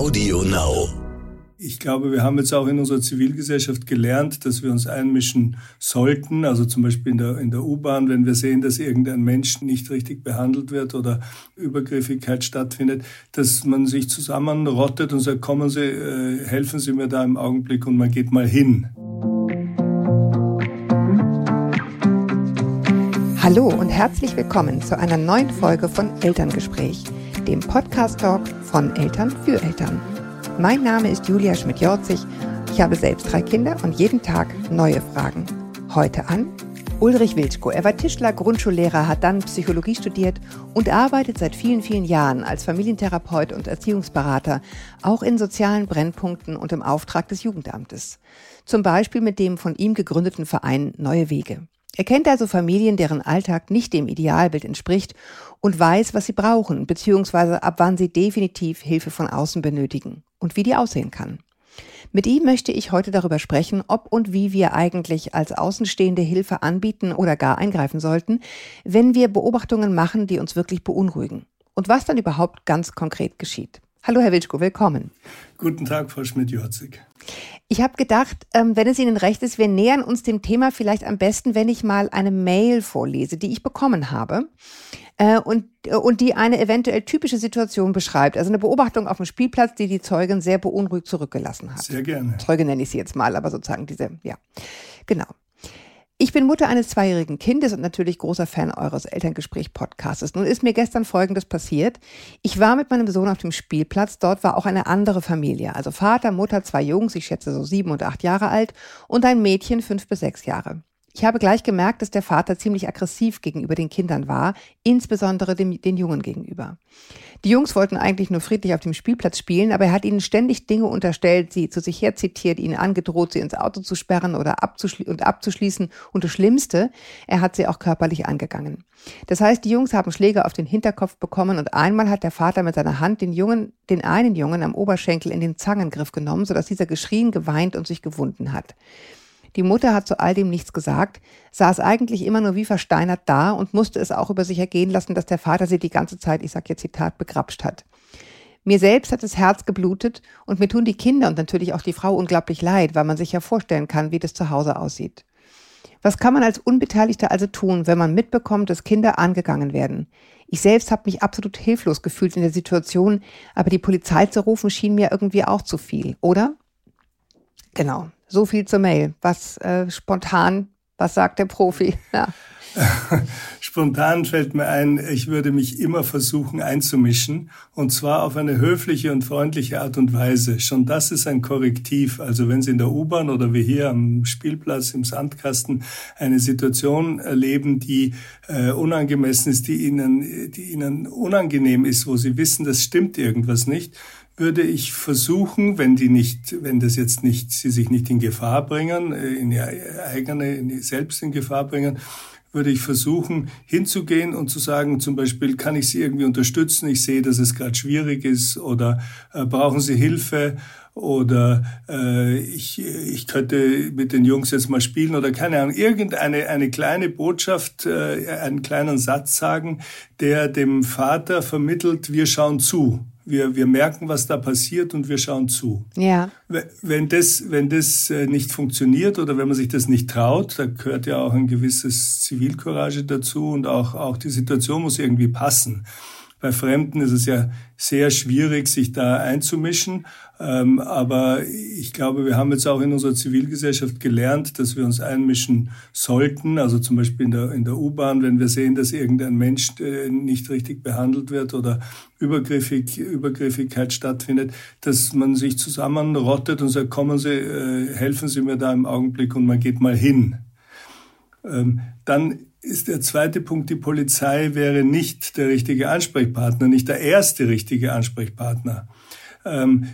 Audio Now. Ich glaube, wir haben jetzt auch in unserer Zivilgesellschaft gelernt, dass wir uns einmischen sollten. Also zum Beispiel in der, in der U-Bahn, wenn wir sehen, dass irgendein Mensch nicht richtig behandelt wird oder Übergriffigkeit stattfindet, dass man sich zusammenrottet und sagt, kommen Sie, äh, helfen Sie mir da im Augenblick und man geht mal hin. Hallo und herzlich willkommen zu einer neuen Folge von Elterngespräch, dem Podcast-Talk von Eltern für Eltern. Mein Name ist Julia Schmidt-Jorzig. Ich habe selbst drei Kinder und jeden Tag neue Fragen. Heute an Ulrich Wilczko. Er war Tischler, Grundschullehrer, hat dann Psychologie studiert und arbeitet seit vielen, vielen Jahren als Familientherapeut und Erziehungsberater, auch in sozialen Brennpunkten und im Auftrag des Jugendamtes. Zum Beispiel mit dem von ihm gegründeten Verein Neue Wege. Er kennt also Familien, deren Alltag nicht dem Idealbild entspricht und weiß, was sie brauchen, beziehungsweise ab wann sie definitiv Hilfe von außen benötigen und wie die aussehen kann. Mit ihm möchte ich heute darüber sprechen, ob und wie wir eigentlich als Außenstehende Hilfe anbieten oder gar eingreifen sollten, wenn wir Beobachtungen machen, die uns wirklich beunruhigen. Und was dann überhaupt ganz konkret geschieht. Hallo, Herr Wilczko, willkommen. Guten Tag, Frau Schmidt-Jorzig. Ich habe gedacht, ähm, wenn es Ihnen recht ist, wir nähern uns dem Thema vielleicht am besten, wenn ich mal eine Mail vorlese, die ich bekommen habe äh, und, äh, und die eine eventuell typische Situation beschreibt. Also eine Beobachtung auf dem Spielplatz, die die Zeugin sehr beunruhigt zurückgelassen hat. Sehr gerne. Zeuge nenne ich sie jetzt mal, aber sozusagen diese, ja. Genau. Ich bin Mutter eines zweijährigen Kindes und natürlich großer Fan eures Elterngespräch-Podcasts. Nun ist mir gestern Folgendes passiert. Ich war mit meinem Sohn auf dem Spielplatz. Dort war auch eine andere Familie. Also Vater, Mutter, zwei Jungs, ich schätze so sieben und acht Jahre alt und ein Mädchen, fünf bis sechs Jahre. Ich habe gleich gemerkt, dass der Vater ziemlich aggressiv gegenüber den Kindern war, insbesondere dem, den Jungen gegenüber. Die Jungs wollten eigentlich nur friedlich auf dem Spielplatz spielen, aber er hat ihnen ständig Dinge unterstellt, sie zu sich herzitiert, ihnen angedroht, sie ins Auto zu sperren oder abzuschli und abzuschließen. Und das Schlimmste, er hat sie auch körperlich angegangen. Das heißt, die Jungs haben Schläge auf den Hinterkopf bekommen und einmal hat der Vater mit seiner Hand den Jungen, den einen Jungen am Oberschenkel in den Zangengriff genommen, sodass dieser geschrien, geweint und sich gewunden hat. Die Mutter hat zu all dem nichts gesagt, saß eigentlich immer nur wie versteinert da und musste es auch über sich ergehen lassen, dass der Vater sie die ganze Zeit, ich sage jetzt Zitat, begrapscht hat. Mir selbst hat das Herz geblutet und mir tun die Kinder und natürlich auch die Frau unglaublich leid, weil man sich ja vorstellen kann, wie das zu Hause aussieht. Was kann man als Unbeteiligter also tun, wenn man mitbekommt, dass Kinder angegangen werden? Ich selbst habe mich absolut hilflos gefühlt in der Situation, aber die Polizei zu rufen schien mir irgendwie auch zu viel, oder? Genau. So viel zur Mail. Was äh, spontan, was sagt der Profi? Ja. Spontan fällt mir ein, ich würde mich immer versuchen einzumischen und zwar auf eine höfliche und freundliche Art und Weise. Schon das ist ein Korrektiv. Also wenn Sie in der U-Bahn oder wie hier am Spielplatz im Sandkasten eine Situation erleben, die äh, unangemessen ist, die Ihnen, die Ihnen unangenehm ist, wo Sie wissen, das stimmt irgendwas nicht, würde ich versuchen, wenn die nicht, wenn das jetzt nicht, sie sich nicht in Gefahr bringen, äh, in ihre eigene, in die selbst in Gefahr bringen, würde ich versuchen, hinzugehen und zu sagen, zum Beispiel, kann ich Sie irgendwie unterstützen? Ich sehe, dass es gerade schwierig ist oder äh, brauchen Sie Hilfe oder äh, ich, ich könnte mit den Jungs jetzt mal spielen oder keine Ahnung, irgendeine eine kleine Botschaft, äh, einen kleinen Satz sagen, der dem Vater vermittelt, wir schauen zu wir, wir merken, was da passiert und wir schauen zu. Ja. Wenn das, wenn das äh, nicht funktioniert oder wenn man sich das nicht traut, da gehört ja auch ein gewisses Zivilcourage dazu und auch, auch die Situation muss irgendwie passen. Bei Fremden ist es ja sehr schwierig, sich da einzumischen. Ähm, aber ich glaube, wir haben jetzt auch in unserer Zivilgesellschaft gelernt, dass wir uns einmischen sollten. Also zum Beispiel in der, in der U-Bahn, wenn wir sehen, dass irgendein Mensch äh, nicht richtig behandelt wird oder Übergriffig, Übergriffigkeit stattfindet, dass man sich zusammenrottet und sagt, kommen Sie, äh, helfen Sie mir da im Augenblick und man geht mal hin. Ähm, dann ist der zweite Punkt, die Polizei wäre nicht der richtige Ansprechpartner, nicht der erste richtige Ansprechpartner. Ähm,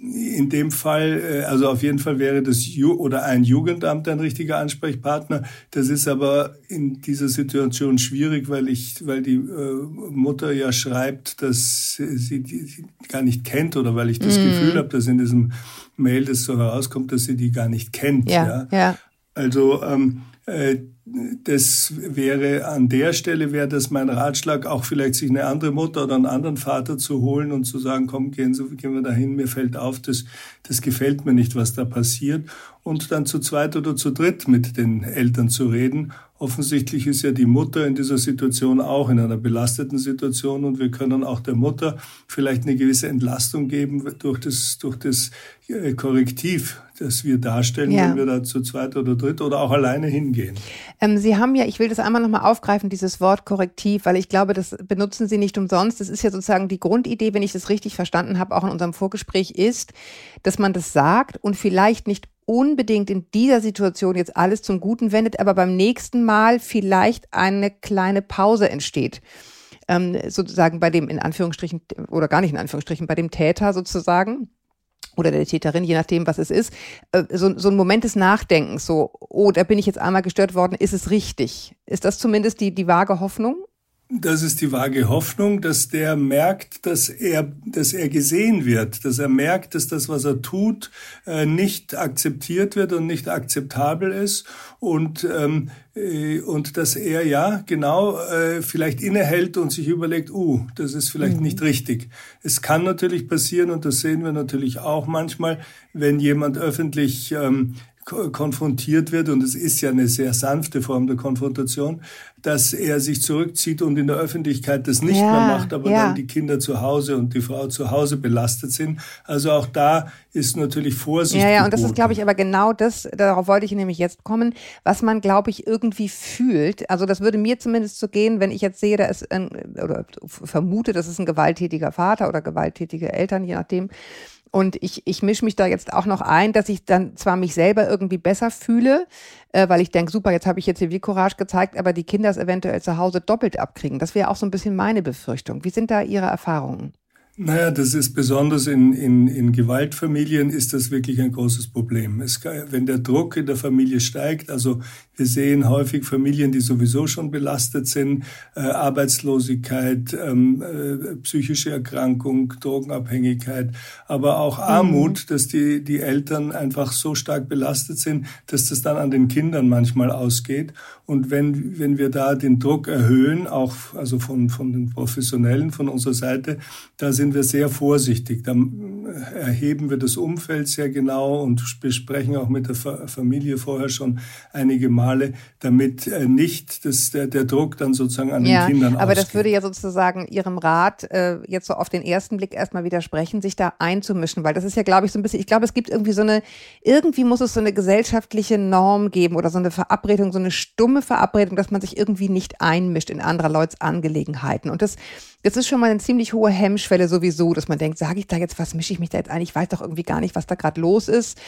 in dem Fall, äh, also auf jeden Fall wäre das Ju oder ein Jugendamt ein richtiger Ansprechpartner. Das ist aber in dieser Situation schwierig, weil ich, weil die äh, Mutter ja schreibt, dass sie die gar nicht kennt oder weil ich das mm. Gefühl habe, dass in diesem Mail das so herauskommt, dass sie die gar nicht kennt. Ja, ja. Also ähm, äh, das wäre an der Stelle, wäre das mein Ratschlag, auch vielleicht sich eine andere Mutter oder einen anderen Vater zu holen und zu sagen, komm, gehen, Sie, gehen wir dahin, mir fällt auf, das, das gefällt mir nicht, was da passiert. Und dann zu zweit oder zu dritt mit den Eltern zu reden Offensichtlich ist ja die Mutter in dieser Situation auch in einer belasteten Situation und wir können auch der Mutter vielleicht eine gewisse Entlastung geben durch das, durch das äh, Korrektiv, das wir darstellen, ja. wenn wir da zu zweit oder dritt oder auch alleine hingehen. Ähm, Sie haben ja, ich will das einmal nochmal aufgreifen, dieses Wort Korrektiv, weil ich glaube, das benutzen Sie nicht umsonst. Das ist ja sozusagen die Grundidee, wenn ich das richtig verstanden habe, auch in unserem Vorgespräch ist, dass man das sagt und vielleicht nicht unbedingt in dieser Situation jetzt alles zum Guten wendet, aber beim nächsten Mal vielleicht eine kleine Pause entsteht. Ähm, sozusagen bei dem in Anführungsstrichen oder gar nicht in Anführungsstrichen, bei dem Täter sozusagen oder der Täterin, je nachdem, was es ist, äh, so, so ein Moment des Nachdenkens, so, oh, da bin ich jetzt einmal gestört worden, ist es richtig? Ist das zumindest die, die vage Hoffnung? Das ist die vage Hoffnung, dass der merkt, dass er, dass er gesehen wird, dass er merkt, dass das, was er tut, äh, nicht akzeptiert wird und nicht akzeptabel ist und ähm, äh, und dass er ja genau äh, vielleicht innehält und sich überlegt, uh, das ist vielleicht mhm. nicht richtig. Es kann natürlich passieren und das sehen wir natürlich auch manchmal, wenn jemand öffentlich ähm, konfrontiert wird, und es ist ja eine sehr sanfte Form der Konfrontation, dass er sich zurückzieht und in der Öffentlichkeit das nicht ja, mehr macht, aber ja. dann die Kinder zu Hause und die Frau zu Hause belastet sind. Also auch da ist natürlich Vorsicht. Ja, ja, und das ist, glaube ich, aber genau das, darauf wollte ich nämlich jetzt kommen, was man, glaube ich, irgendwie fühlt. Also das würde mir zumindest so gehen, wenn ich jetzt sehe, da ist ein, oder vermute, das ist ein gewalttätiger Vater oder gewalttätige Eltern, je nachdem. Und ich, ich mische mich da jetzt auch noch ein, dass ich dann zwar mich selber irgendwie besser fühle, äh, weil ich denke, super, jetzt habe ich jetzt Zivilcourage gezeigt, aber die Kinder es eventuell zu Hause doppelt abkriegen. Das wäre auch so ein bisschen meine Befürchtung. Wie sind da Ihre Erfahrungen? Naja, das ist besonders in, in, in Gewaltfamilien ist das wirklich ein großes Problem. Es, wenn der Druck in der Familie steigt, also wir sehen häufig Familien, die sowieso schon belastet sind, äh, Arbeitslosigkeit, ähm, äh, psychische Erkrankung, Drogenabhängigkeit, aber auch mhm. Armut, dass die, die Eltern einfach so stark belastet sind, dass das dann an den Kindern manchmal ausgeht. Und wenn, wenn wir da den Druck erhöhen, auch also von, von den Professionellen, von unserer Seite, da sind wir sehr vorsichtig. Da erheben wir das Umfeld sehr genau und besprechen auch mit der Familie vorher schon einige Mal Male, damit äh, nicht das, der, der Druck dann sozusagen an ja, den Kindern Aber ausgeht. das würde ja sozusagen Ihrem Rat äh, jetzt so auf den ersten Blick erstmal widersprechen, sich da einzumischen, weil das ist ja, glaube ich, so ein bisschen, ich glaube, es gibt irgendwie so eine, irgendwie muss es so eine gesellschaftliche Norm geben oder so eine Verabredung, so eine stumme Verabredung, dass man sich irgendwie nicht einmischt in anderer Leuts Angelegenheiten. Und das das ist schon mal eine ziemlich hohe Hemmschwelle sowieso, dass man denkt, sage ich da jetzt was, mische ich mich da jetzt ein? Ich weiß doch irgendwie gar nicht, was da gerade los ist.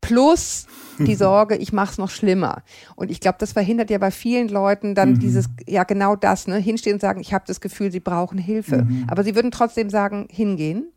Plus die Sorge, ich mache es noch schlimmer. Und ich glaube, das verhindert ja bei vielen Leuten dann mhm. dieses, ja genau das, ne, hinstehen und sagen, ich habe das Gefühl, sie brauchen Hilfe. Mhm. Aber sie würden trotzdem sagen, hingehen.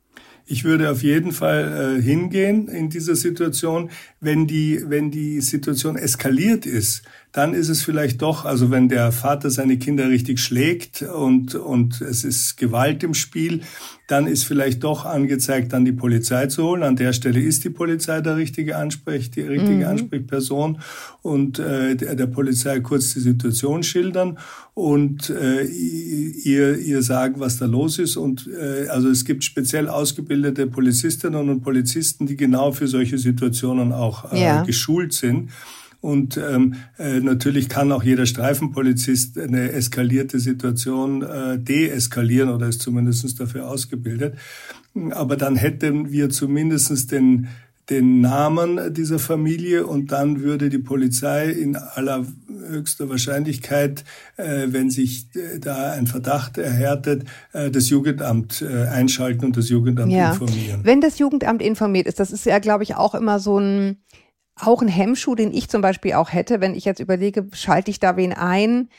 Ich würde auf jeden Fall äh, hingehen in dieser Situation, wenn die, wenn die Situation eskaliert ist dann ist es vielleicht doch, also wenn der Vater seine Kinder richtig schlägt und, und es ist Gewalt im Spiel, dann ist vielleicht doch angezeigt, dann die Polizei zu holen. An der Stelle ist die Polizei der richtige Ansprech, die richtige mhm. Ansprechperson und äh, der, der, Polizei kurz die Situation schildern und äh, ihr, ihr sagen, was da los ist. Und äh, also es gibt speziell ausgebildete Polizistinnen und Polizisten, die genau für solche Situationen auch äh, ja. geschult sind. Und ähm, äh, natürlich kann auch jeder Streifenpolizist eine eskalierte Situation äh, deeskalieren oder ist zumindest dafür ausgebildet. Aber dann hätten wir zumindestens den den Namen dieser Familie und dann würde die Polizei in allerhöchster Wahrscheinlichkeit, äh, wenn sich äh, da ein Verdacht erhärtet, äh, das Jugendamt äh, einschalten und das Jugendamt ja. informieren. Wenn das Jugendamt informiert ist, das ist ja, glaube ich, auch immer so ein auch ein Hemmschuh, den ich zum Beispiel auch hätte, wenn ich jetzt überlege, schalte ich da wen ein?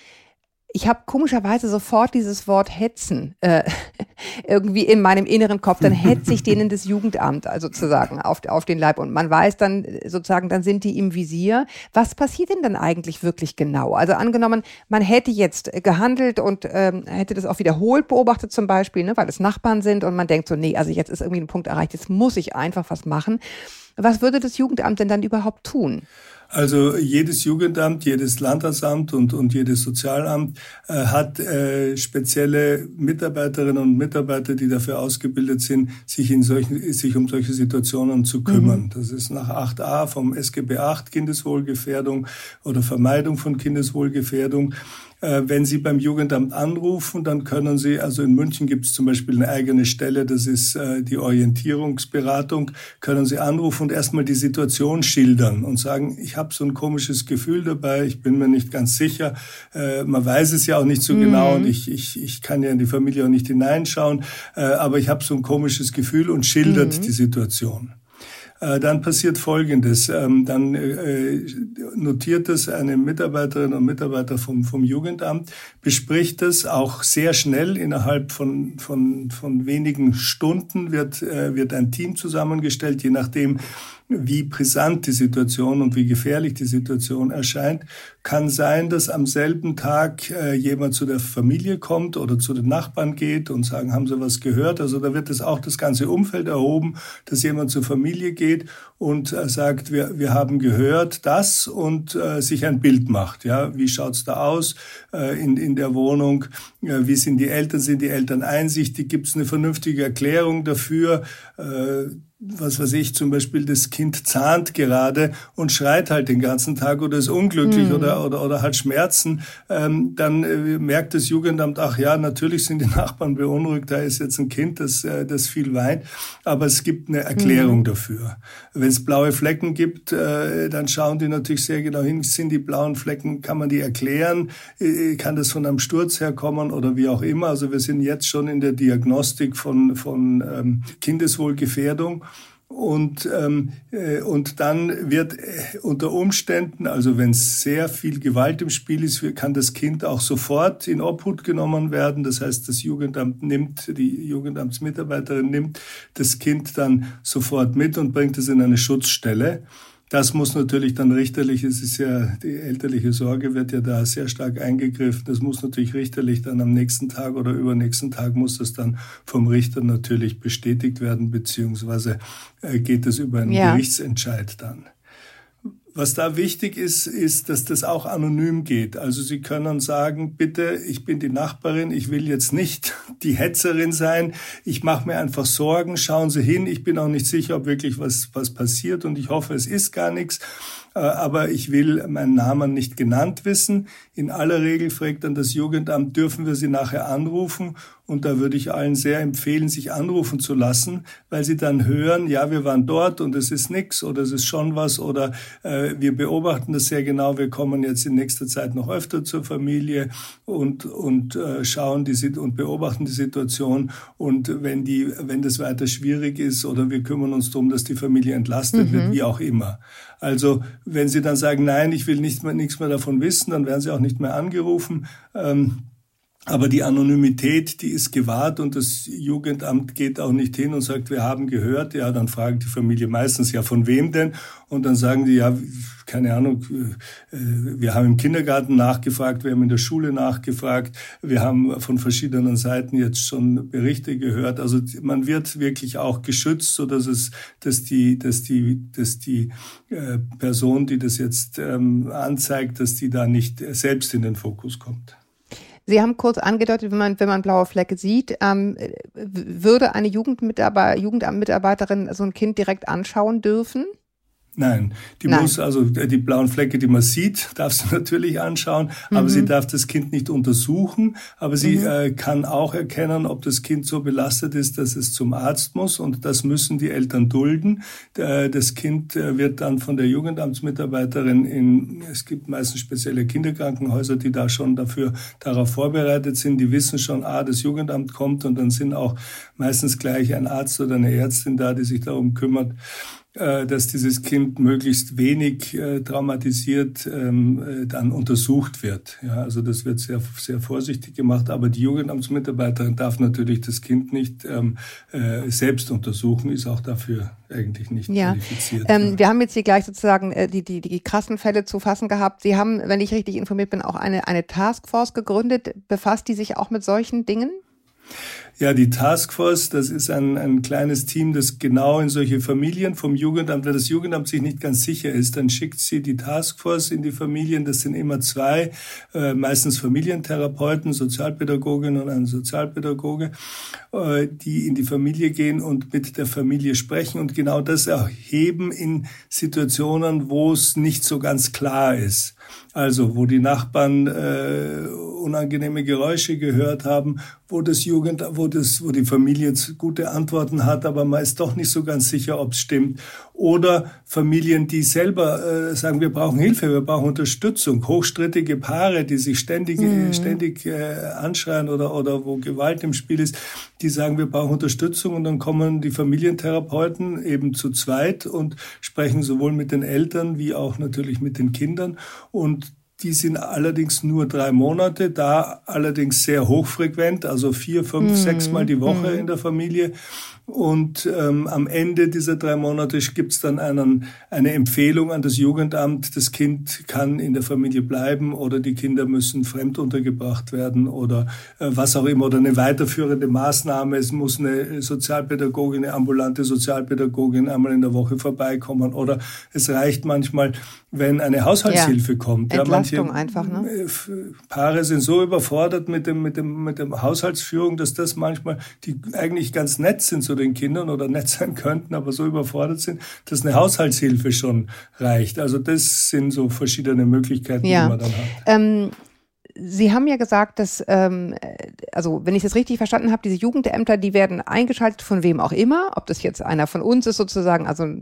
Ich habe komischerweise sofort dieses Wort hetzen äh, irgendwie in meinem inneren Kopf. Dann hetze ich denen das Jugendamt also sozusagen auf, auf den Leib und man weiß dann sozusagen, dann sind die im Visier. Was passiert denn dann eigentlich wirklich genau? Also angenommen, man hätte jetzt gehandelt und ähm, hätte das auch wiederholt beobachtet zum Beispiel, ne, weil es Nachbarn sind und man denkt so, nee, also jetzt ist irgendwie ein Punkt erreicht, jetzt muss ich einfach was machen. Was würde das Jugendamt denn dann überhaupt tun? Also jedes Jugendamt, jedes Landratsamt und, und jedes Sozialamt äh, hat äh, spezielle Mitarbeiterinnen und Mitarbeiter, die dafür ausgebildet sind, sich, in solchen, sich um solche Situationen zu kümmern. Mhm. Das ist nach 8a vom SGB 8 Kindeswohlgefährdung oder Vermeidung von Kindeswohlgefährdung. Äh, wenn Sie beim Jugendamt anrufen, dann können Sie, also in München gibt es zum Beispiel eine eigene Stelle, das ist äh, die Orientierungsberatung, können Sie anrufen und erstmal die Situation schildern und sagen, ich habe so ein komisches Gefühl dabei, ich bin mir nicht ganz sicher, äh, man weiß es ja auch nicht so mhm. genau und ich, ich, ich kann ja in die Familie auch nicht hineinschauen, aber ich habe so ein komisches Gefühl und schildert mhm. die Situation. Äh, dann passiert Folgendes. Ähm, dann äh, notiert es eine Mitarbeiterin und Mitarbeiter vom, vom Jugendamt, bespricht es auch sehr schnell innerhalb von, von, von wenigen Stunden wird, äh, wird ein Team zusammengestellt, je nachdem, wie brisant die Situation und wie gefährlich die Situation erscheint, kann sein, dass am selben Tag äh, jemand zu der Familie kommt oder zu den Nachbarn geht und sagen, haben Sie was gehört? Also da wird es auch das ganze Umfeld erhoben, dass jemand zur Familie geht und äh, sagt, wir, wir haben gehört das und äh, sich ein Bild macht. Ja, wie schaut's da aus äh, in, in der Wohnung? Äh, wie sind die Eltern? Sind die Eltern einsichtig? Gibt es eine vernünftige Erklärung dafür? Äh, was weiß ich, zum Beispiel das Kind zahnt gerade und schreit halt den ganzen Tag oder ist unglücklich mhm. oder, oder, oder hat Schmerzen, ähm, dann äh, merkt das Jugendamt, ach ja, natürlich sind die Nachbarn beunruhigt, da ist jetzt ein Kind, das, äh, das viel weint, aber es gibt eine Erklärung mhm. dafür. Wenn es blaue Flecken gibt, äh, dann schauen die natürlich sehr genau hin, sind die blauen Flecken, kann man die erklären, äh, kann das von einem Sturz herkommen oder wie auch immer. Also wir sind jetzt schon in der Diagnostik von, von ähm, Kindeswohlgefährdung. Und, ähm, äh, und dann wird äh, unter Umständen, also wenn sehr viel Gewalt im Spiel ist, kann das Kind auch sofort in Obhut genommen werden. Das heißt, das Jugendamt nimmt, die Jugendamtsmitarbeiterin nimmt das Kind dann sofort mit und bringt es in eine Schutzstelle. Das muss natürlich dann richterlich, es ist ja, die elterliche Sorge wird ja da sehr stark eingegriffen. Das muss natürlich richterlich dann am nächsten Tag oder übernächsten Tag muss das dann vom Richter natürlich bestätigt werden, beziehungsweise äh, geht es über einen ja. Gerichtsentscheid dann. Was da wichtig ist, ist, dass das auch anonym geht. Also Sie können sagen, bitte, ich bin die Nachbarin, ich will jetzt nicht die Hetzerin sein, ich mache mir einfach Sorgen, schauen Sie hin, ich bin auch nicht sicher, ob wirklich was, was passiert und ich hoffe, es ist gar nichts. Äh, aber ich will meinen Namen nicht genannt wissen. In aller Regel fragt dann das Jugendamt, dürfen wir Sie nachher anrufen? Und da würde ich allen sehr empfehlen, sich anrufen zu lassen, weil sie dann hören, ja, wir waren dort und es ist nichts oder es ist schon was oder äh, wir beobachten das sehr genau, wir kommen jetzt in nächster Zeit noch öfter zur Familie und, und äh, schauen die und beobachten die Situation. Und wenn die, wenn das weiter schwierig ist oder wir kümmern uns darum, dass die Familie entlastet mhm. wird, wie auch immer. Also wenn Sie dann sagen, nein, ich will nicht mehr, nichts mehr davon wissen, dann werden Sie auch nicht mehr angerufen. Ähm, aber die Anonymität, die ist gewahrt und das Jugendamt geht auch nicht hin und sagt, wir haben gehört. Ja, dann fragt die Familie meistens, ja, von wem denn? Und dann sagen die, ja, keine Ahnung, äh, wir haben im Kindergarten nachgefragt, wir haben in der Schule nachgefragt, wir haben von verschiedenen Seiten jetzt schon Berichte gehört. Also man wird wirklich auch geschützt, so dass es, dass die, dass die, dass die äh, Person, die das jetzt ähm, anzeigt, dass die da nicht selbst in den Fokus kommt. Sie haben kurz angedeutet, wenn man, wenn man blaue Flecke sieht, ähm, würde eine Jugendmitarbeiter, Jugendamtmitarbeiterin so ein Kind direkt anschauen dürfen? Nein, die Nein. muss also äh, die blauen Flecke, die man sieht, darf sie natürlich anschauen, aber mhm. sie darf das Kind nicht untersuchen. Aber sie mhm. äh, kann auch erkennen, ob das Kind so belastet ist, dass es zum Arzt muss und das müssen die Eltern dulden. Das Kind äh, wird dann von der Jugendamtsmitarbeiterin in, es gibt meistens spezielle Kinderkrankenhäuser, die da schon dafür darauf vorbereitet sind. Die wissen schon, ah, das Jugendamt kommt und dann sind auch meistens gleich ein Arzt oder eine Ärztin da, die sich darum kümmert. Äh, dass dieses Kind möglichst wenig äh, traumatisiert ähm, äh, dann untersucht wird. Ja, also das wird sehr, sehr vorsichtig gemacht, aber die Jugendamtsmitarbeiterin darf natürlich das Kind nicht ähm, äh, selbst untersuchen, ist auch dafür eigentlich nicht ja. qualifiziert. Ähm, ja. Wir haben jetzt hier gleich sozusagen äh, die, die, die krassen Fälle zu fassen gehabt. Sie haben, wenn ich richtig informiert bin, auch eine, eine Taskforce gegründet. Befasst die sich auch mit solchen Dingen? Ja, die Taskforce, das ist ein, ein kleines Team, das genau in solche Familien vom Jugendamt, wenn das Jugendamt sich nicht ganz sicher ist, dann schickt sie die Taskforce in die Familien. Das sind immer zwei, äh, meistens Familientherapeuten, Sozialpädagogin und ein Sozialpädagoge, äh, die in die Familie gehen und mit der Familie sprechen und genau das erheben in Situationen, wo es nicht so ganz klar ist. Also wo die Nachbarn äh, unangenehme Geräusche gehört haben, wo das Jugend, wo das, wo die Familie gute Antworten hat, aber man ist doch nicht so ganz sicher, ob es stimmt. Oder Familien, die selber äh, sagen, wir brauchen Hilfe, wir brauchen Unterstützung. Hochstrittige Paare, die sich ständig, mhm. ständig äh, anschreien oder oder wo Gewalt im Spiel ist, die sagen, wir brauchen Unterstützung und dann kommen die Familientherapeuten eben zu zweit und sprechen sowohl mit den Eltern wie auch natürlich mit den Kindern und die sind allerdings nur drei Monate, da allerdings sehr hochfrequent, also vier, fünf, mm. sechs Mal die Woche mm. in der Familie. Und ähm, am Ende dieser drei Monate gibt es dann einen, eine Empfehlung an das Jugendamt, das Kind kann in der Familie bleiben oder die Kinder müssen fremd untergebracht werden oder äh, was auch immer oder eine weiterführende Maßnahme. Es muss eine Sozialpädagogin, eine ambulante Sozialpädagogin einmal in der Woche vorbeikommen oder es reicht manchmal, wenn eine Haushaltshilfe ja. kommt. Ja, manche einfach, ne? Äh, Paare sind so überfordert mit dem, mit dem, mit dem Haushaltsführung, dass das manchmal, die eigentlich ganz nett sind, so den Kindern oder nett sein könnten, aber so überfordert sind, dass eine Haushaltshilfe schon reicht. Also das sind so verschiedene Möglichkeiten, ja. die man dann hat. Ähm, Sie haben ja gesagt, dass, ähm, also wenn ich das richtig verstanden habe, diese Jugendämter, die werden eingeschaltet von wem auch immer, ob das jetzt einer von uns ist sozusagen, also äh,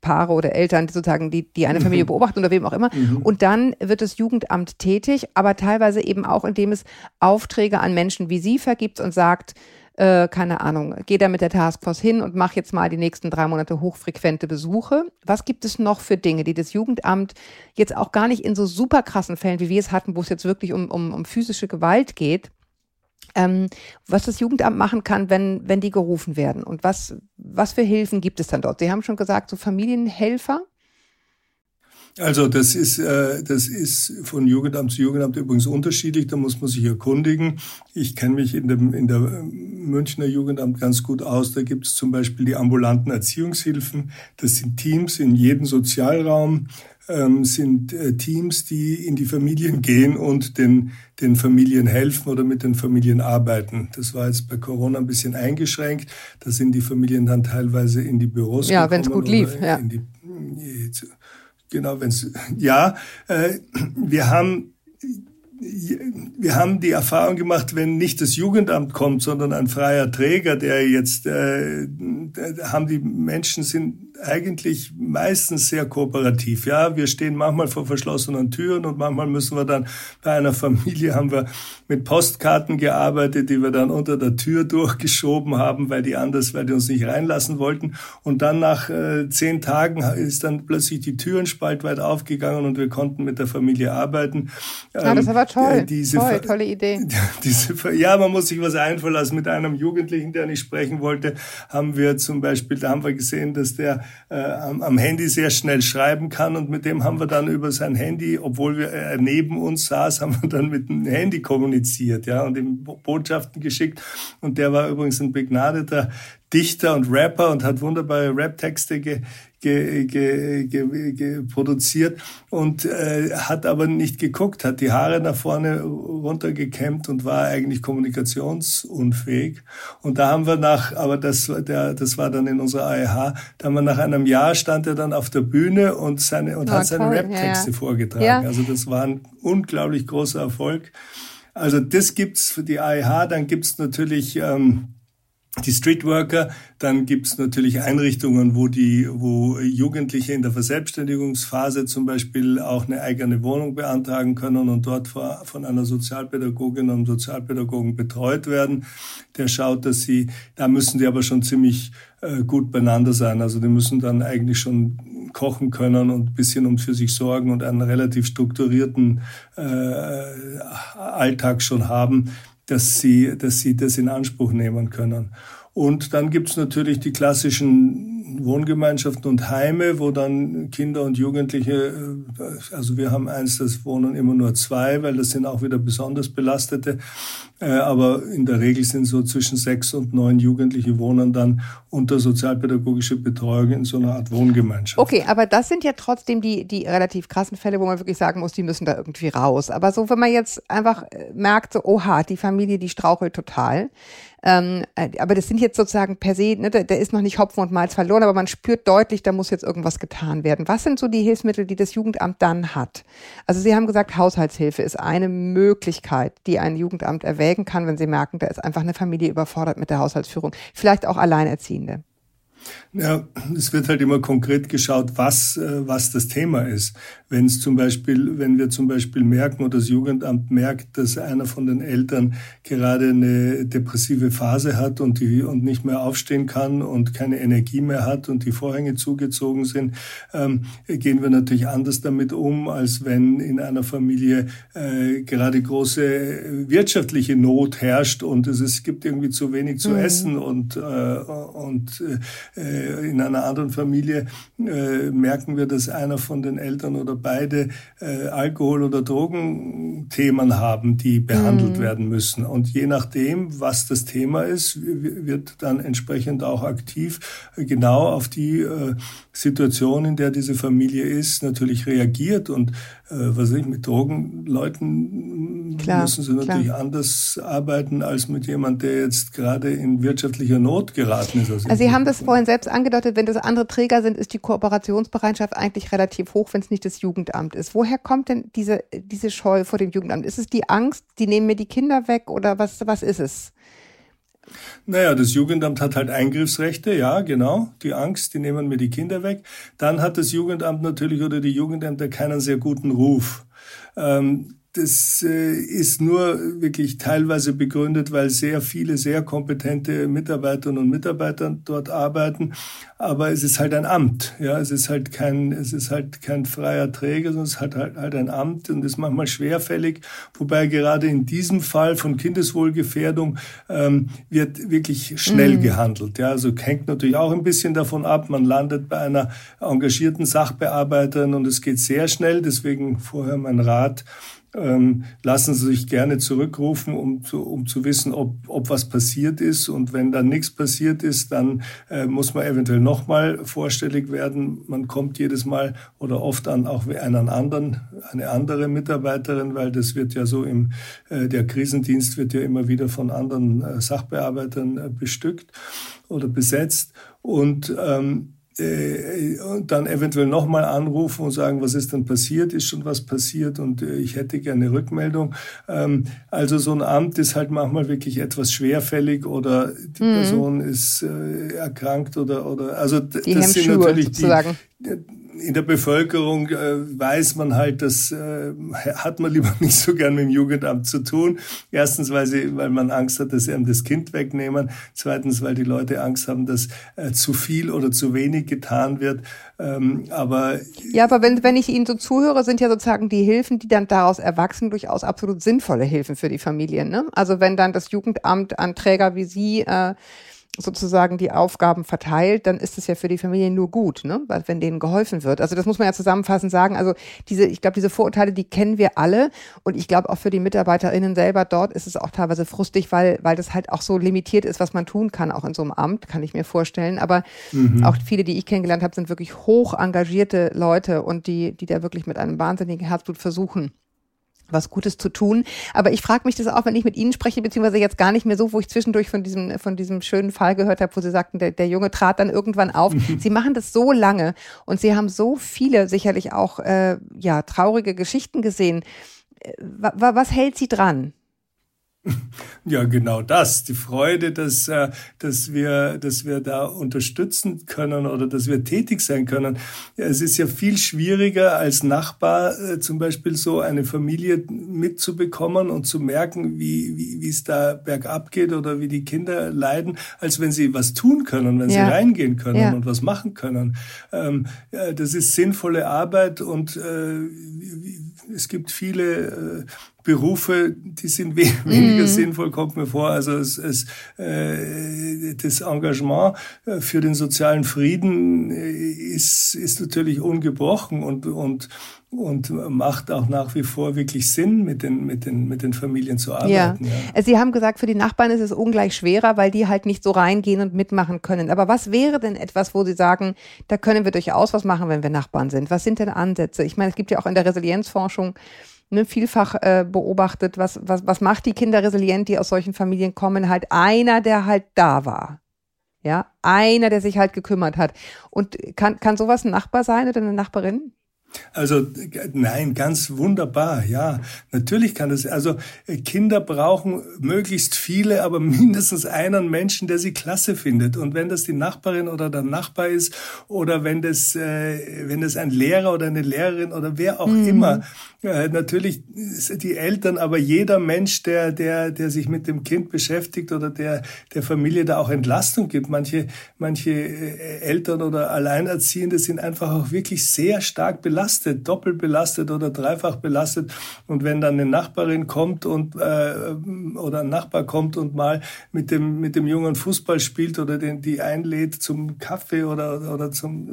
Paare oder Eltern sozusagen, die, die eine Familie mhm. beobachten oder wem auch immer. Mhm. Und dann wird das Jugendamt tätig, aber teilweise eben auch, indem es Aufträge an Menschen wie Sie vergibt und sagt, äh, keine Ahnung, geh da mit der Taskforce hin und mach jetzt mal die nächsten drei Monate hochfrequente Besuche. Was gibt es noch für Dinge, die das Jugendamt jetzt auch gar nicht in so super krassen Fällen, wie wir es hatten, wo es jetzt wirklich um, um, um physische Gewalt geht, ähm, was das Jugendamt machen kann, wenn, wenn die gerufen werden und was, was für Hilfen gibt es dann dort? Sie haben schon gesagt, so Familienhelfer. Also das ist, äh, das ist von Jugendamt zu Jugendamt übrigens unterschiedlich, da muss man sich erkundigen. Ich kenne mich in dem, in der Münchner Jugendamt ganz gut aus. Da gibt es zum Beispiel die ambulanten Erziehungshilfen. Das sind Teams in jedem Sozialraum, ähm, sind äh, Teams, die in die Familien gehen und den, den Familien helfen oder mit den Familien arbeiten. Das war jetzt bei Corona ein bisschen eingeschränkt. Da sind die Familien dann teilweise in die Büros ja, wenn es gut lief. Ja. Genau, wenn's ja, äh, wir haben wir haben die Erfahrung gemacht, wenn nicht das Jugendamt kommt, sondern ein freier Träger, der jetzt äh, haben die Menschen sind eigentlich meistens sehr kooperativ. Ja, wir stehen manchmal vor verschlossenen Türen und manchmal müssen wir dann bei einer Familie haben wir mit Postkarten gearbeitet, die wir dann unter der Tür durchgeschoben haben, weil die anders, weil die uns nicht reinlassen wollten. Und dann nach äh, zehn Tagen ist dann plötzlich die Türen spaltweit aufgegangen und wir konnten mit der Familie arbeiten. Ja, das war toll. Äh, diese, toll, tolle Idee. Diese, ja, man muss sich was einfallen lassen. Mit einem Jugendlichen, der nicht sprechen wollte, haben wir zum Beispiel, da haben wir gesehen, dass der äh, am, am, Handy sehr schnell schreiben kann und mit dem haben wir dann über sein Handy, obwohl wir äh, neben uns saß, haben wir dann mit dem Handy kommuniziert, ja, und ihm Botschaften geschickt. Und der war übrigens ein begnadeter Dichter und Rapper und hat wunderbare Rap-Texte ge, ge, ge, ge, ge, produziert und äh, hat aber nicht geguckt, hat die Haare nach vorne runtergekämmt und war eigentlich kommunikationsunfähig. Und da haben wir nach, aber das, der, das war dann in unserer AEH, da haben wir nach einem Jahr stand er dann auf der Bühne und seine und oh, hat seine Rap-Texte ja, ja. vorgetragen. Ja. Also das war ein unglaublich großer Erfolg. Also das gibt's für die AEH, dann gibt's natürlich ähm, die Streetworker, dann gibt's natürlich Einrichtungen, wo die, wo Jugendliche in der Verselbstständigungsphase zum Beispiel auch eine eigene Wohnung beantragen können und dort von einer Sozialpädagogin und Sozialpädagogen betreut werden. Der schaut, dass sie, da müssen die aber schon ziemlich äh, gut beieinander sein. Also die müssen dann eigentlich schon kochen können und bisschen um für sich sorgen und einen relativ strukturierten äh, Alltag schon haben dass sie, dass sie das in Anspruch nehmen können. Und dann gibt's natürlich die klassischen Wohngemeinschaften und Heime, wo dann Kinder und Jugendliche, äh, also wir haben eins, das wohnen immer nur zwei, weil das sind auch wieder besonders belastete, aber in der Regel sind so zwischen sechs und neun Jugendliche wohnen dann unter sozialpädagogische Betreuung in so einer Art Wohngemeinschaft. Okay, aber das sind ja trotzdem die, die relativ krassen Fälle, wo man wirklich sagen muss, die müssen da irgendwie raus. Aber so, wenn man jetzt einfach äh, merkt, so, oha, die Familie, die strauchelt total, ähm, äh, aber das sind jetzt sozusagen per se, ne, der, der ist noch nicht Hopfen und Malz verloren, aber man spürt deutlich, da muss jetzt irgendwas getan werden. Was sind so die Hilfsmittel, die das Jugendamt dann hat? Also Sie haben gesagt, Haushaltshilfe ist eine Möglichkeit, die ein Jugendamt erwägen kann, wenn Sie merken, da ist einfach eine Familie überfordert mit der Haushaltsführung. Vielleicht auch Alleinerziehende. Ja, es wird halt immer konkret geschaut, was, äh, was das Thema ist. Wenn es zum Beispiel, wenn wir zum Beispiel merken oder das Jugendamt merkt, dass einer von den Eltern gerade eine depressive Phase hat und die und nicht mehr aufstehen kann und keine Energie mehr hat und die Vorhänge zugezogen sind, ähm, gehen wir natürlich anders damit um, als wenn in einer Familie äh, gerade große wirtschaftliche Not herrscht und es, es gibt irgendwie zu wenig zu mhm. essen und äh, und äh, äh, in einer anderen Familie äh, merken wir, dass einer von den Eltern oder beide äh, Alkohol- oder Drogenthemen haben, die behandelt mhm. werden müssen. Und je nachdem, was das Thema ist, wird dann entsprechend auch aktiv genau auf die Situation, in der diese Familie ist, natürlich reagiert. Und was ich mit Drogenleuten klar, müssen sie natürlich klar. anders arbeiten als mit jemand, der jetzt gerade in wirtschaftlicher Not geraten ist. Also, also Sie haben das vorhin selbst angedeutet, wenn das andere Träger sind, ist die Kooperationsbereitschaft eigentlich relativ hoch, wenn es nicht das Jugendamt ist. Woher kommt denn diese, diese Scheu vor dem Jugendamt? Ist es die Angst, die nehmen mir die Kinder weg oder was, was ist es? Naja, das Jugendamt hat halt Eingriffsrechte, ja, genau. Die Angst, die nehmen mir die Kinder weg. Dann hat das Jugendamt natürlich oder die Jugendämter keinen sehr guten Ruf. Ähm, das äh, ist nur wirklich teilweise begründet, weil sehr viele sehr kompetente Mitarbeiterinnen und Mitarbeiter dort arbeiten. Aber es ist halt ein Amt. Ja, es ist halt kein, es ist halt kein freier Träger, sondern es hat halt, halt ein Amt und ist manchmal schwerfällig. Wobei gerade in diesem Fall von Kindeswohlgefährdung ähm, wird wirklich schnell mhm. gehandelt. Ja, also hängt natürlich auch ein bisschen davon ab. Man landet bei einer engagierten Sachbearbeiterin und es geht sehr schnell. Deswegen vorher mein Rat ähm, lassen Sie sich gerne zurückrufen, um zu, um zu wissen, ob, ob was passiert ist. Und wenn dann nichts passiert ist, dann äh, muss man eventuell nochmal vorstellig werden. Man kommt jedes Mal oder oft an auch einen anderen, eine andere Mitarbeiterin, weil das wird ja so im, äh, der Krisendienst wird ja immer wieder von anderen äh, Sachbearbeitern äh, bestückt oder besetzt. Und ähm, äh, und dann eventuell nochmal anrufen und sagen, was ist denn passiert, ist schon was passiert und äh, ich hätte gerne Rückmeldung. Ähm, also so ein Amt ist halt manchmal wirklich etwas schwerfällig oder die mhm. Person ist äh, erkrankt oder oder also die das sind natürlich sozusagen. die in der Bevölkerung äh, weiß man halt, das äh, hat man lieber nicht so gern mit dem Jugendamt zu tun. Erstens, weil, sie, weil man Angst hat, dass sie einem das Kind wegnehmen. Zweitens, weil die Leute Angst haben, dass äh, zu viel oder zu wenig getan wird. Ähm, aber ja, aber wenn, wenn ich Ihnen so zuhöre, sind ja sozusagen die Hilfen, die dann daraus erwachsen, durchaus absolut sinnvolle Hilfen für die Familien. Ne? Also wenn dann das Jugendamt an Träger wie Sie äh, sozusagen die Aufgaben verteilt, dann ist es ja für die Familie nur gut, ne? wenn denen geholfen wird. Also das muss man ja zusammenfassend sagen. Also diese, ich glaube, diese Vorurteile, die kennen wir alle. Und ich glaube auch für die MitarbeiterInnen selber dort ist es auch teilweise frustig, weil, weil das halt auch so limitiert ist, was man tun kann, auch in so einem Amt, kann ich mir vorstellen. Aber mhm. auch viele, die ich kennengelernt habe, sind wirklich hoch engagierte Leute und die, die da wirklich mit einem wahnsinnigen Herzblut versuchen, was Gutes zu tun. Aber ich frage mich das auch, wenn ich mit Ihnen spreche, beziehungsweise jetzt gar nicht mehr so, wo ich zwischendurch von diesem, von diesem schönen Fall gehört habe, wo Sie sagten, der, der Junge trat dann irgendwann auf. Mhm. Sie machen das so lange und Sie haben so viele sicherlich auch äh, ja traurige Geschichten gesehen. Äh, was hält Sie dran? Ja, genau das. Die Freude, dass, äh, dass, wir, dass wir da unterstützen können oder dass wir tätig sein können. Es ist ja viel schwieriger als Nachbar äh, zum Beispiel so eine Familie mitzubekommen und zu merken, wie, wie, wie es da bergab geht oder wie die Kinder leiden, als wenn sie was tun können, wenn ja. sie reingehen können ja. und was machen können. Ähm, das ist sinnvolle Arbeit und äh, es gibt viele Berufe, die sind we weniger mm. sinnvoll, kommt mir vor. Also es, es, äh, das Engagement äh, für den sozialen Frieden äh, ist, ist natürlich ungebrochen und, und und macht auch nach wie vor wirklich Sinn, mit den, mit den, mit den Familien zu arbeiten. Ja. ja. Sie haben gesagt, für die Nachbarn ist es ungleich schwerer, weil die halt nicht so reingehen und mitmachen können. Aber was wäre denn etwas, wo Sie sagen, da können wir durchaus was machen, wenn wir Nachbarn sind? Was sind denn Ansätze? Ich meine, es gibt ja auch in der Resilienzforschung ne, vielfach äh, beobachtet, was, was, was macht die Kinder resilient, die aus solchen Familien kommen? Halt einer, der halt da war. Ja, einer, der sich halt gekümmert hat. Und kann, kann sowas ein Nachbar sein oder eine Nachbarin? Also nein, ganz wunderbar, ja. Natürlich kann das. Also Kinder brauchen möglichst viele, aber mindestens einen Menschen, der sie klasse findet. Und wenn das die Nachbarin oder der Nachbar ist oder wenn das, äh, wenn das ein Lehrer oder eine Lehrerin oder wer auch mhm. immer, äh, natürlich die Eltern, aber jeder Mensch, der, der, der sich mit dem Kind beschäftigt oder der, der Familie da auch Entlastung gibt. Manche, manche äh, Eltern oder Alleinerziehende sind einfach auch wirklich sehr stark belastet, doppelt belastet oder dreifach belastet. Und wenn dann eine Nachbarin kommt und, äh, oder ein Nachbar kommt und mal mit dem, mit dem Jungen Fußball spielt oder den, die einlädt zum Kaffee oder, oder zum,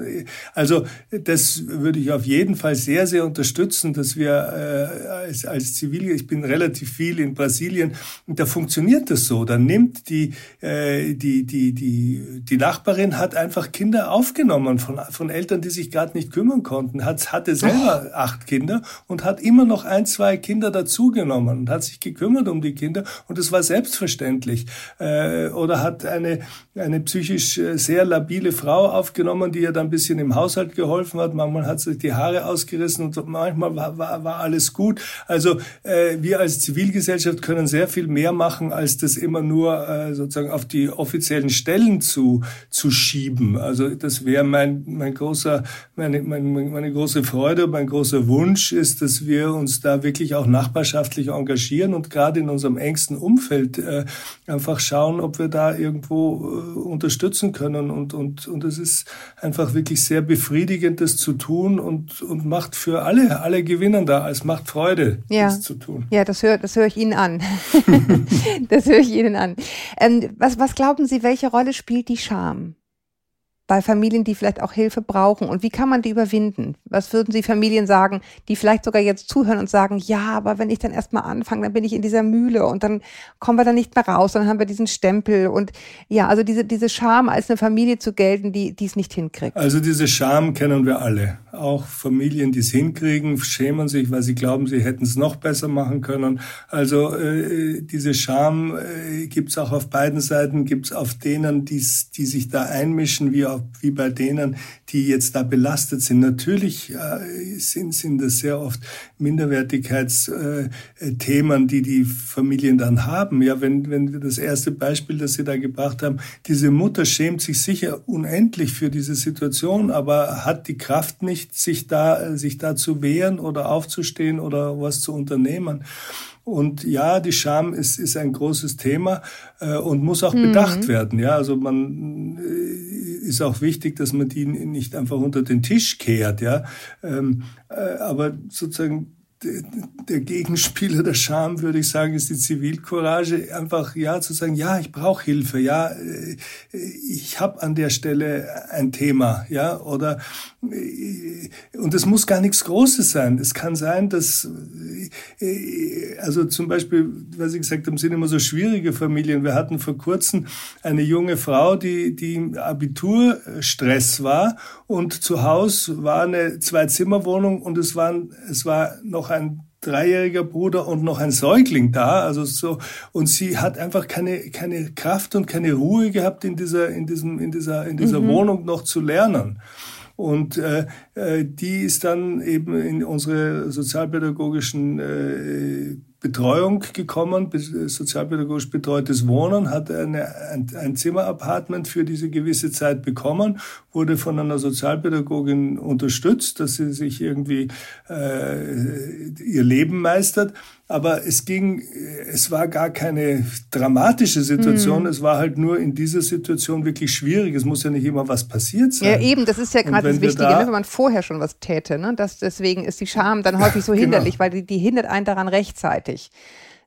also das würde ich auf jeden Fall sehr, sehr unterstützen, dass wir äh, als, als Zivil, ich bin relativ viel in Brasilien und da funktioniert das so. Da nimmt die, äh, die, die, die, die Nachbarin hat einfach Kinder aufgenommen von, von Eltern, die sich gerade nicht kümmern konnten, hat, hatte selber Ach. acht Kinder und hat immer noch ein, zwei Kinder dazugenommen und hat sich gekümmert um die Kinder und es war selbstverständlich. Äh, oder hat eine, eine psychisch äh, sehr labile Frau aufgenommen, die ihr dann ein bisschen im Haushalt geholfen hat. Manchmal hat sich die Haare ausgerissen und manchmal war, war, war alles gut. Also äh, wir als Zivilgesellschaft können sehr viel mehr machen, als das immer nur äh, sozusagen auf die offiziellen Stellen zu, zu schieben. Also das wäre mein, mein großer, meine, meine, meine große Freude, mein großer Wunsch ist, dass wir uns da wirklich auch nachbarschaftlich engagieren und gerade in unserem engsten Umfeld äh, einfach schauen, ob wir da irgendwo äh, unterstützen können. Und, und, und es ist einfach wirklich sehr befriedigend, das zu tun und, und macht für alle, alle gewinnen da es macht Freude, ja. das zu tun. Ja, das höre das hör ich Ihnen an. das höre ich Ihnen an. Ähm, was, was glauben Sie, welche Rolle spielt die Scham? Bei Familien, die vielleicht auch Hilfe brauchen? Und wie kann man die überwinden? Was würden Sie Familien sagen, die vielleicht sogar jetzt zuhören und sagen, ja, aber wenn ich dann erstmal anfange, dann bin ich in dieser Mühle und dann kommen wir da nicht mehr raus, dann haben wir diesen Stempel und ja, also diese, diese Scham als eine Familie zu gelten, die, die es nicht hinkriegt. Also diese Scham kennen wir alle. Auch Familien, die es hinkriegen, schämen sich, weil sie glauben, sie hätten es noch besser machen können. Also äh, diese Scham äh, gibt es auch auf beiden Seiten, gibt es auf denen, die sich da einmischen, wie auch wie bei denen, die jetzt da belastet sind. Natürlich äh, sind, sind das sehr oft Minderwertigkeitsthemen, die die Familien dann haben. Ja, wenn, wenn das erste Beispiel, das Sie da gebracht haben, diese Mutter schämt sich sicher unendlich für diese Situation, aber hat die Kraft nicht, sich da, sich da zu wehren oder aufzustehen oder was zu unternehmen. Und ja, die Scham ist, ist ein großes Thema äh, und muss auch mhm. bedacht werden. Ja, also man äh, ist auch wichtig, dass man die nicht einfach unter den Tisch kehrt. Ja, ähm, äh, aber sozusagen der Gegenspieler der Scham, würde ich sagen, ist die Zivilcourage, einfach ja zu sagen, ja, ich brauche Hilfe, ja, äh, ich habe an der Stelle ein Thema, ja, oder äh, und es muss gar nichts Großes sein. Es kann sein, dass äh, also zum Beispiel, was ich gesagt habe, sind immer so schwierige Familien. Wir hatten vor kurzem eine junge Frau, die die im Abiturstress war und zu Hause war eine Zwei-Zimmer-Wohnung und es waren es war noch ein dreijähriger Bruder und noch ein Säugling da, also so und sie hat einfach keine keine Kraft und keine Ruhe gehabt in dieser in diesem in dieser in dieser mhm. Wohnung noch zu lernen. Und äh, äh die ist dann eben in unsere sozialpädagogischen äh, Betreuung gekommen, sozialpädagogisch betreutes Wohnen, hat eine, ein, ein Zimmerapartment für diese gewisse Zeit bekommen, wurde von einer Sozialpädagogin unterstützt, dass sie sich irgendwie äh, ihr Leben meistert. Aber es ging, es war gar keine dramatische Situation. Mhm. Es war halt nur in dieser Situation wirklich schwierig. Es muss ja nicht immer was passiert sein. Ja, eben, das ist ja gerade das Wichtige, da, ne, wenn man vorher schon was täte. Ne? Das, deswegen ist die Scham dann häufig so genau. hinderlich, weil die, die hindert einen daran rechtzeitig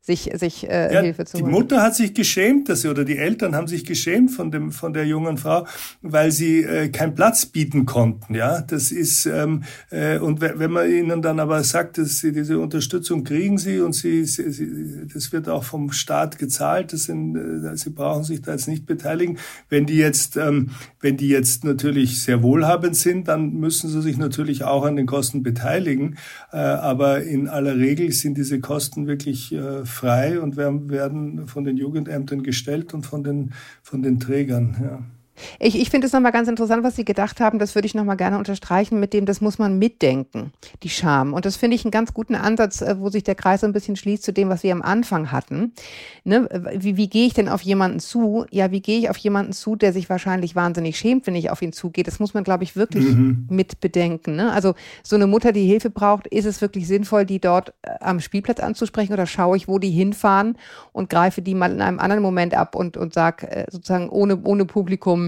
sich, sich äh, ja, Hilfe zu holen. Die Mutter hat sich geschämt, dass sie, oder die Eltern haben sich geschämt von dem von der jungen Frau, weil sie äh, keinen Platz bieten konnten. Ja, das ist ähm, äh, und wenn man ihnen dann aber sagt, dass sie diese Unterstützung kriegen sie und sie, sie, sie das wird auch vom Staat gezahlt, das sind, äh, sie brauchen sich da jetzt nicht beteiligen. Wenn die jetzt ähm, wenn die jetzt natürlich sehr wohlhabend sind, dann müssen sie sich natürlich auch an den Kosten beteiligen. Äh, aber in aller Regel sind diese Kosten wirklich äh, frei und werden von den Jugendämtern gestellt und von den, von den Trägern. Ja. Ich, ich finde es nochmal ganz interessant, was Sie gedacht haben. Das würde ich nochmal gerne unterstreichen mit dem, das muss man mitdenken, die Scham. Und das finde ich einen ganz guten Ansatz, äh, wo sich der Kreis ein bisschen schließt zu dem, was wir am Anfang hatten. Ne? Wie, wie gehe ich denn auf jemanden zu? Ja, wie gehe ich auf jemanden zu, der sich wahrscheinlich wahnsinnig schämt, wenn ich auf ihn zugehe? Das muss man, glaube ich, wirklich mhm. mit bedenken. Ne? Also so eine Mutter, die Hilfe braucht, ist es wirklich sinnvoll, die dort äh, am Spielplatz anzusprechen oder schaue ich, wo die hinfahren und greife die mal in einem anderen Moment ab und, und sag äh, sozusagen ohne, ohne Publikum,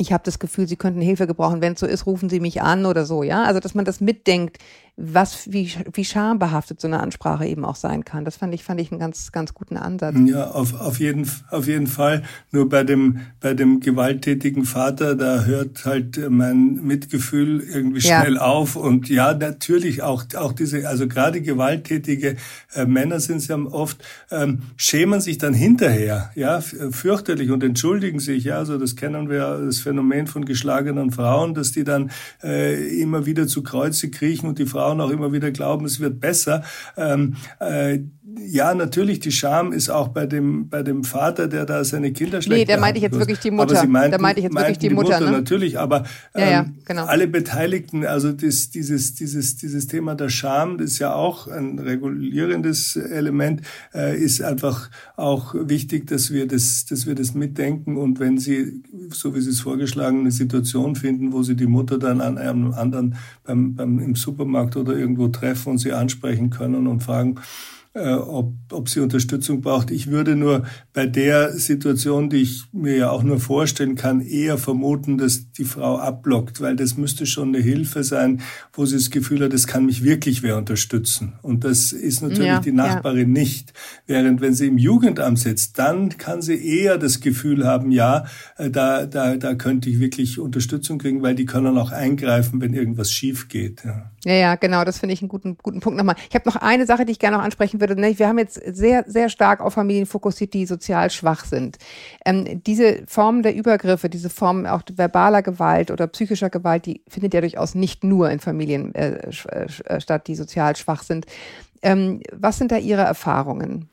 ich habe das Gefühl, Sie könnten Hilfe gebrauchen. Wenn es so ist, rufen Sie mich an oder so, ja. Also dass man das mitdenkt, was wie, wie schambehaftet so eine Ansprache eben auch sein kann. Das fand ich, fand ich einen ganz, ganz guten Ansatz. Ja, auf, auf, jeden, auf jeden Fall. Nur bei dem, bei dem gewalttätigen Vater, da hört halt mein Mitgefühl irgendwie schnell ja. auf. Und ja, natürlich auch, auch diese, also gerade gewalttätige äh, Männer sind es ja oft, ähm, schämen sich dann hinterher, ja, fürchterlich und entschuldigen sich, ja. Also das kennen wir, das Phänomen von geschlagenen Frauen, dass die dann äh, immer wieder zu Kreuze kriechen und die Frau Frauen auch immer wieder glauben, es wird besser. Ähm, äh, ja, natürlich, die Scham ist auch bei dem, bei dem Vater, der da seine Kinder schlägt. Nee, der meinte ich jetzt wirklich die Mutter. Aber Sie meinten, da meinte ich jetzt wirklich die, die Mutter, Mutter ne? natürlich, aber ähm, ja, ja, ähm, genau. alle Beteiligten, also das, dieses, dieses, dieses Thema der Scham, das ist ja auch ein regulierendes Element, äh, ist einfach auch wichtig, dass wir das, dass wir das mitdenken und wenn Sie, so wie Sie es vorgeschlagen, eine Situation finden, wo Sie die Mutter dann an einem anderen beim, beim, im Supermarkt oder irgendwo treffen und sie ansprechen können und fragen, äh, ob, ob sie Unterstützung braucht. Ich würde nur bei der Situation, die ich mir ja auch nur vorstellen kann, eher vermuten, dass die Frau abblockt, weil das müsste schon eine Hilfe sein, wo sie das Gefühl hat, das kann mich wirklich wer unterstützen. Und das ist natürlich ja, die Nachbarin ja. nicht. Während wenn sie im Jugendamt sitzt, dann kann sie eher das Gefühl haben, ja, äh, da, da, da könnte ich wirklich Unterstützung kriegen, weil die können auch eingreifen, wenn irgendwas schief geht. Ja, ja, ja genau, das finde ich einen guten, guten Punkt nochmal. Ich habe noch eine Sache, die ich gerne noch ansprechen würde, wir haben jetzt sehr, sehr stark auf Familien fokussiert, die sozial schwach sind. Ähm, diese Formen der Übergriffe, diese Formen auch verbaler Gewalt oder psychischer Gewalt, die findet ja durchaus nicht nur in Familien äh, äh statt, die sozial schwach sind. Ähm, was sind da Ihre Erfahrungen?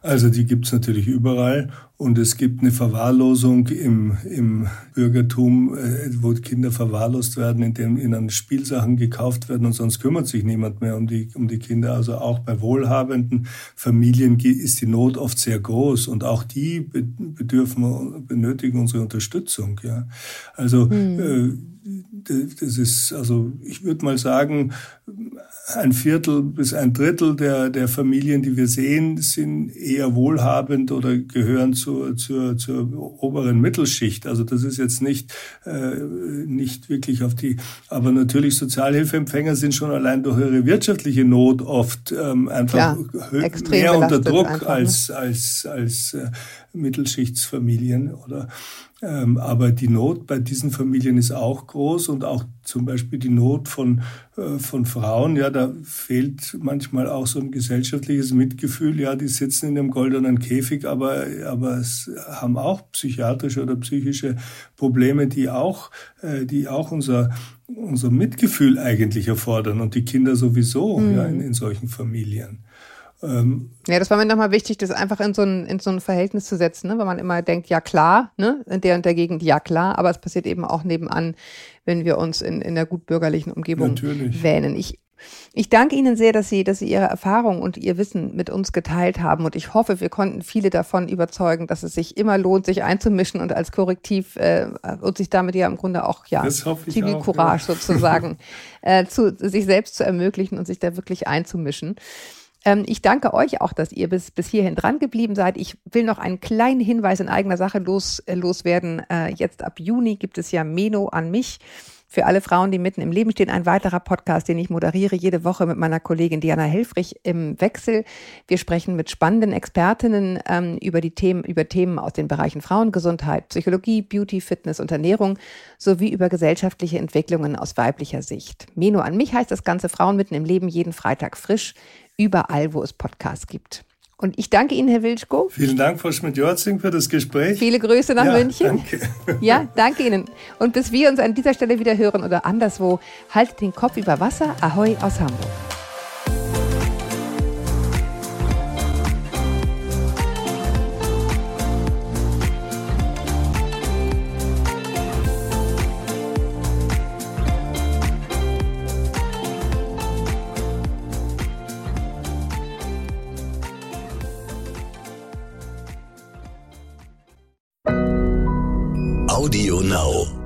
Also die gibt's natürlich überall und es gibt eine Verwahrlosung im, im Bürgertum, äh, wo Kinder verwahrlost werden, indem ihnen Spielsachen gekauft werden und sonst kümmert sich niemand mehr um die, um die Kinder. Also auch bei wohlhabenden Familien ist die Not oft sehr groß und auch die bedürfen, benötigen unsere Unterstützung. Ja. Also mhm. äh, das ist, also ich würde mal sagen, ein Viertel bis ein Drittel der, der Familien, die wir sehen, sind eher wohlhabend oder gehören zur, zur, zur oberen Mittelschicht. Also das ist jetzt nicht, äh, nicht wirklich auf die, aber natürlich Sozialhilfeempfänger sind schon allein durch ihre wirtschaftliche Not oft ähm, einfach Klar, mehr unter Druck einfach, ne? als, als, als äh, Mittelschichtsfamilien oder aber die Not bei diesen Familien ist auch groß und auch zum Beispiel die Not von, äh, von Frauen. Ja, da fehlt manchmal auch so ein gesellschaftliches Mitgefühl. Ja, die sitzen in einem goldenen Käfig, aber, aber es haben auch psychiatrische oder psychische Probleme, die auch, äh, die auch unser, unser Mitgefühl eigentlich erfordern und die Kinder sowieso mhm. ja, in, in solchen Familien. Ähm, ja, das war mir nochmal wichtig, das einfach in so ein, in so ein Verhältnis zu setzen, ne? weil man immer denkt, ja klar, ne? in der und der Gegend, ja klar, aber es passiert eben auch nebenan, wenn wir uns in, in der gut bürgerlichen Umgebung Natürlich. wähnen. Ich, ich danke Ihnen sehr, dass Sie, dass Sie Ihre Erfahrung und Ihr Wissen mit uns geteilt haben. Und ich hoffe, wir konnten viele davon überzeugen, dass es sich immer lohnt, sich einzumischen und als Korrektiv äh, und sich damit ja im Grunde auch ja Zivilcourage ja. sozusagen äh, zu sich selbst zu ermöglichen und sich da wirklich einzumischen. Ähm, ich danke euch auch, dass ihr bis, bis hierhin dran geblieben seid. Ich will noch einen kleinen Hinweis in eigener Sache los, äh, loswerden. Äh, jetzt ab Juni gibt es ja Meno an mich. Für alle Frauen, die mitten im Leben stehen, ein weiterer Podcast, den ich moderiere jede Woche mit meiner Kollegin Diana Helfrich im Wechsel. Wir sprechen mit spannenden Expertinnen ähm, über die Themen, über Themen aus den Bereichen Frauengesundheit, Psychologie, Beauty, Fitness und Ernährung sowie über gesellschaftliche Entwicklungen aus weiblicher Sicht. Meno an mich heißt das Ganze Frauen mitten im Leben jeden Freitag frisch, überall, wo es Podcasts gibt. Und ich danke Ihnen, Herr Wilschko. Vielen Dank, Frau Schmidt-Jorzing, für das Gespräch. Viele Grüße nach ja, München. Danke. Ja, danke Ihnen. Und bis wir uns an dieser Stelle wieder hören oder anderswo, haltet den Kopf über Wasser. Ahoi aus Hamburg. Audio Now.